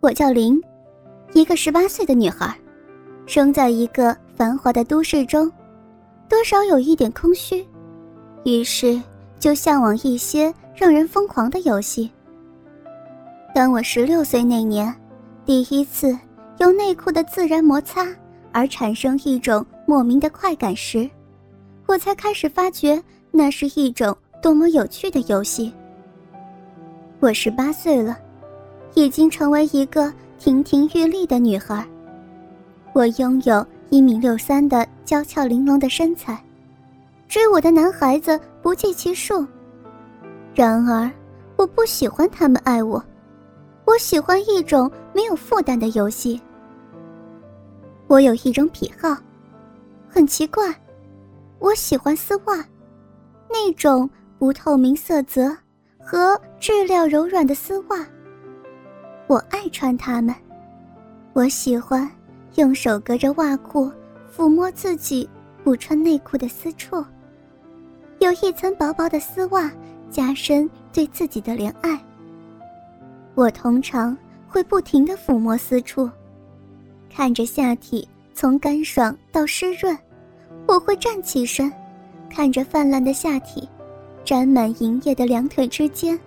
我叫林，一个十八岁的女孩，生在一个繁华的都市中，多少有一点空虚，于是就向往一些让人疯狂的游戏。当我十六岁那年，第一次由内裤的自然摩擦而产生一种莫名的快感时，我才开始发觉那是一种多么有趣的游戏。我十八岁了。已经成为一个亭亭玉立的女孩。我拥有一米六三的娇俏玲珑的身材，追我的男孩子不计其数。然而，我不喜欢他们爱我，我喜欢一种没有负担的游戏。我有一种癖好，很奇怪，我喜欢丝袜，那种不透明色泽和质料柔软的丝袜。我爱穿它们，我喜欢用手隔着袜裤抚摸自己不穿内裤的私处。有一层薄薄的丝袜，加深对自己的怜爱。我通常会不停地抚摸私处，看着下体从干爽到湿润，我会站起身，看着泛滥的下体，沾满银液的两腿之间，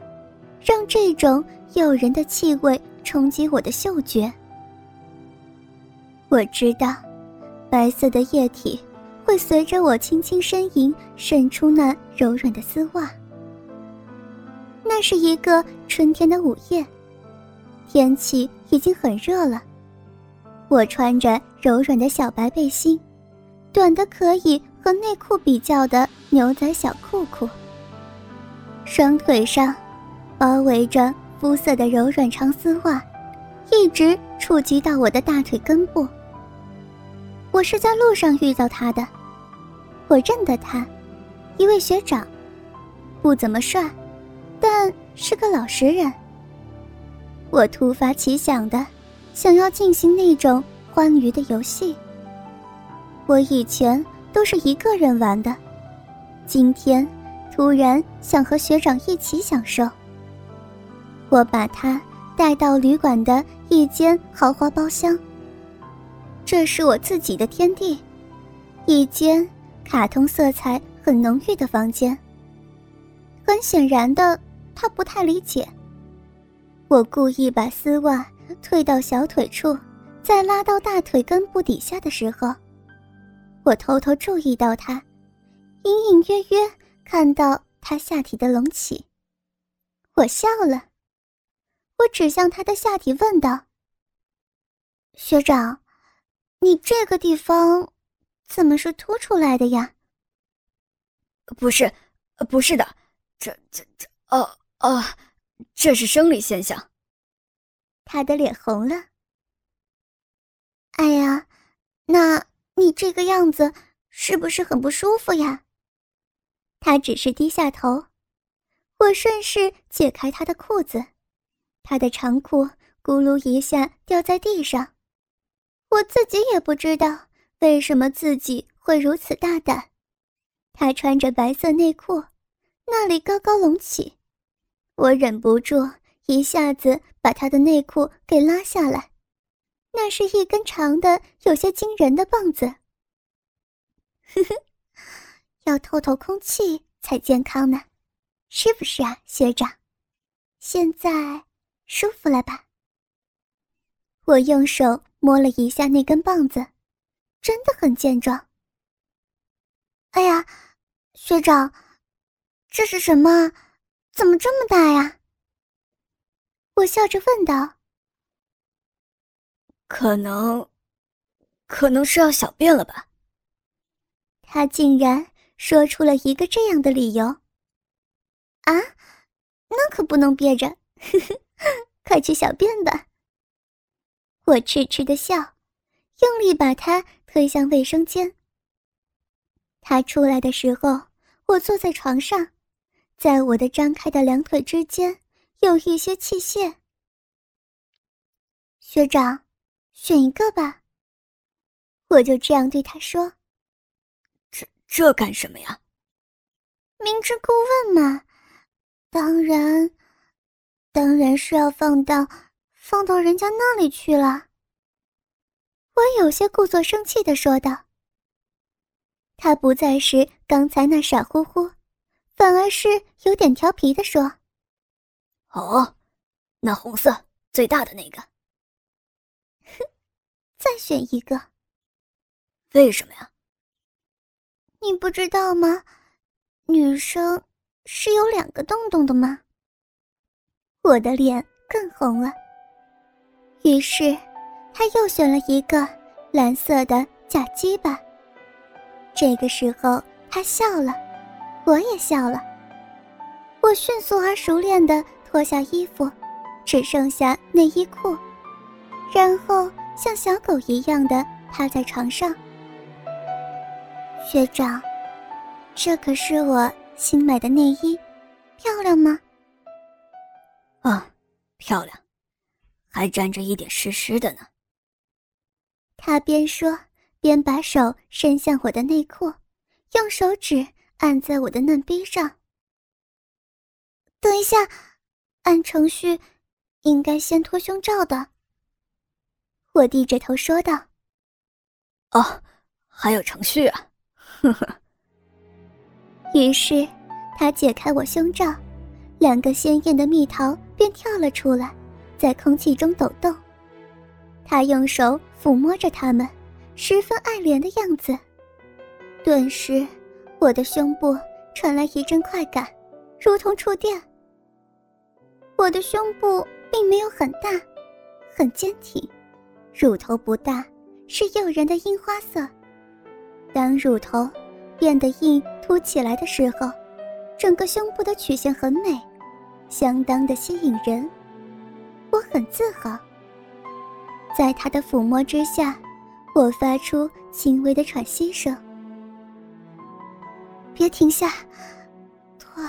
让这种诱人的气味。冲击我的嗅觉。我知道，白色的液体会随着我轻轻呻吟渗出那柔软的丝袜。那是一个春天的午夜，天气已经很热了。我穿着柔软的小白背心，短的可以和内裤比较的牛仔小裤裤，双腿上包围着。肤色的柔软长丝袜，一直触及到我的大腿根部。我是在路上遇到他的，我认得他，一位学长，不怎么帅，但是个老实人。我突发奇想的，想要进行那种欢愉的游戏。我以前都是一个人玩的，今天突然想和学长一起享受。我把他带到旅馆的一间豪华包厢。这是我自己的天地，一间卡通色彩很浓郁的房间。很显然的，他不太理解。我故意把丝袜退到小腿处，再拉到大腿根部底下的时候，我偷偷注意到他，隐隐约约看到他下体的隆起。我笑了。我指向他的下体，问道：“学长，你这个地方怎么是凸出来的呀？”“不是，不是的，这、这、这……哦哦，这是生理现象。”他的脸红了。“哎呀，那你这个样子是不是很不舒服呀？”他只是低下头，我顺势解开他的裤子。他的长裤咕噜一下掉在地上，我自己也不知道为什么自己会如此大胆。他穿着白色内裤，那里高高隆起，我忍不住一下子把他的内裤给拉下来，那是一根长的有些惊人的棒子。呵呵，要透透空气才健康呢，是不是啊，学长？现在。舒服了吧？我用手摸了一下那根棒子，真的很健壮。哎呀，学长，这是什么？怎么这么大呀？我笑着问道。可能，可能是要小便了吧？他竟然说出了一个这样的理由。啊，那可不能憋着，呵呵。快去小便吧！我痴痴的笑，用力把他推向卫生间。他出来的时候，我坐在床上，在我的张开的两腿之间有一些器械。学长，选一个吧。我就这样对他说：“这这干什么呀？”明知故问嘛，当然。当然是要放到放到人家那里去了？我有些故作生气的说道。他不再是刚才那傻乎乎，反而是有点调皮的说：“哦，那红色最大的那个。”哼，再选一个。为什么呀？你不知道吗？女生是有两个洞洞的吗？我的脸更红了。于是，他又选了一个蓝色的假鸡巴。这个时候，他笑了，我也笑了。我迅速而熟练地脱下衣服，只剩下内衣裤，然后像小狗一样的趴在床上。学长，这可是我新买的内衣，漂亮吗？啊，漂亮，还沾着一点湿湿的呢。他边说。边把手伸向我的内裤，用手指按在我的嫩逼上。等一下，按程序，应该先脱胸罩的。我低着头说道：“哦，还有程序啊！”呵呵。于是，他解开我胸罩，两个鲜艳的蜜桃便跳了出来，在空气中抖动。他用手抚摸着它们。十分爱怜的样子，顿时，我的胸部传来一阵快感，如同触电。我的胸部并没有很大，很坚挺，乳头不大，是诱人的樱花色。当乳头变得硬凸起来的时候，整个胸部的曲线很美，相当的吸引人。我很自豪，在他的抚摸之下。我发出轻微的喘息声。别停下，脱，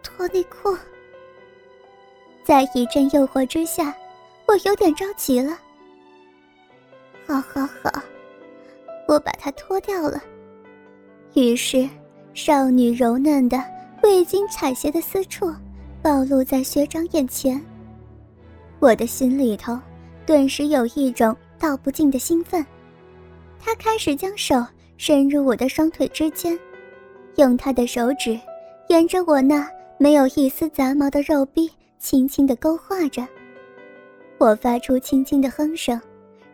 脱内裤。在一阵诱惑之下，我有点着急了。好好好，我把它脱掉了。于是，少女柔嫩的、未经采撷的私处暴露在学长眼前。我的心里头顿时有一种。道不尽的兴奋，他开始将手伸入我的双腿之间，用他的手指沿着我那没有一丝杂毛的肉壁轻轻地勾画着。我发出轻轻的哼声，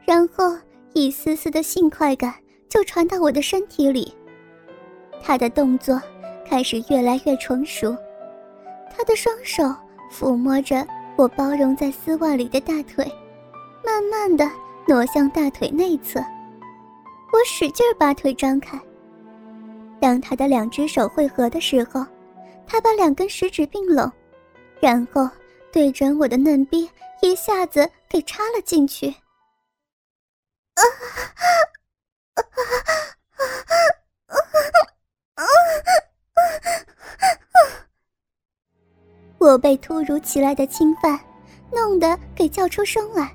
然后一丝丝的性快感就传到我的身体里。他的动作开始越来越成熟，他的双手抚摸着我包容在丝袜里的大腿，慢慢的。挪向大腿内侧，我使劲把腿张开。当他的两只手汇合的时候，他把两根食指并拢，然后对准我的嫩逼，一下子给插了进去。啊啊啊啊啊啊！我被突如其来的侵犯弄得给叫出声来。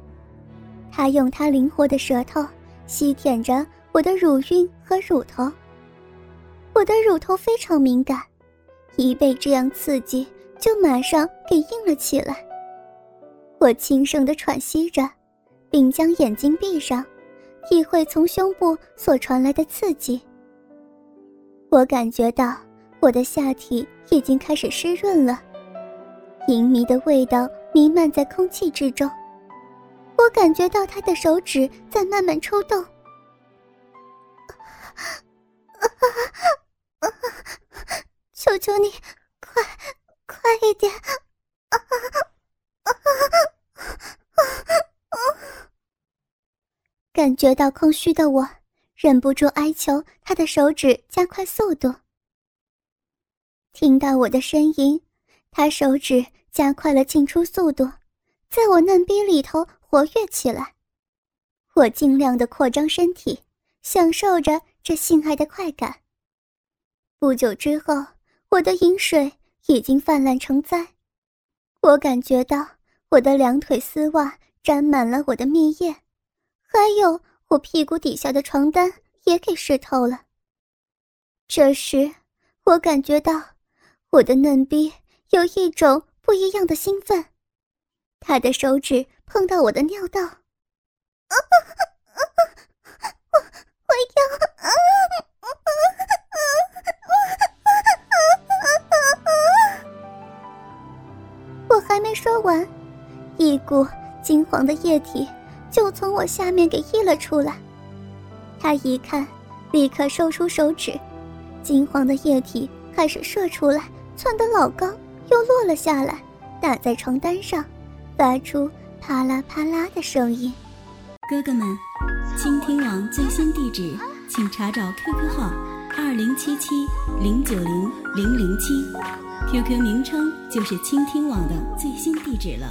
他用他灵活的舌头吸舔着我的乳晕和乳头，我的乳头非常敏感，一被这样刺激就马上给硬了起来。我轻声的喘息着，并将眼睛闭上，体会从胸部所传来的刺激。我感觉到我的下体已经开始湿润了，淫迷的味道弥漫在空气之中。我感觉到他的手指在慢慢抽动，求求你，快，快一点！感觉到空虚的我，忍不住哀求他的手指加快速度。听到我的呻吟，他手指加快了进出速度，在我嫩逼里头。活跃起来，我尽量的扩张身体，享受着这性爱的快感。不久之后，我的饮水已经泛滥成灾，我感觉到我的两腿丝袜沾满了我的蜜液，还有我屁股底下的床单也给湿透了。这时，我感觉到我的嫩逼有一种不一样的兴奋。他的手指碰到我的尿道，我我要，我还没说完，一股金黄的液体就从我下面给溢了出来。他一看，立刻收出手指，金黄的液体开始射出来，窜得老高，又落了下来，打在床单上。发出啪啦啪啦的声音。哥哥们，倾听网最新地址，请查找 QQ 号二零七七零九零零零七，QQ 名称就是倾听网的最新地址了。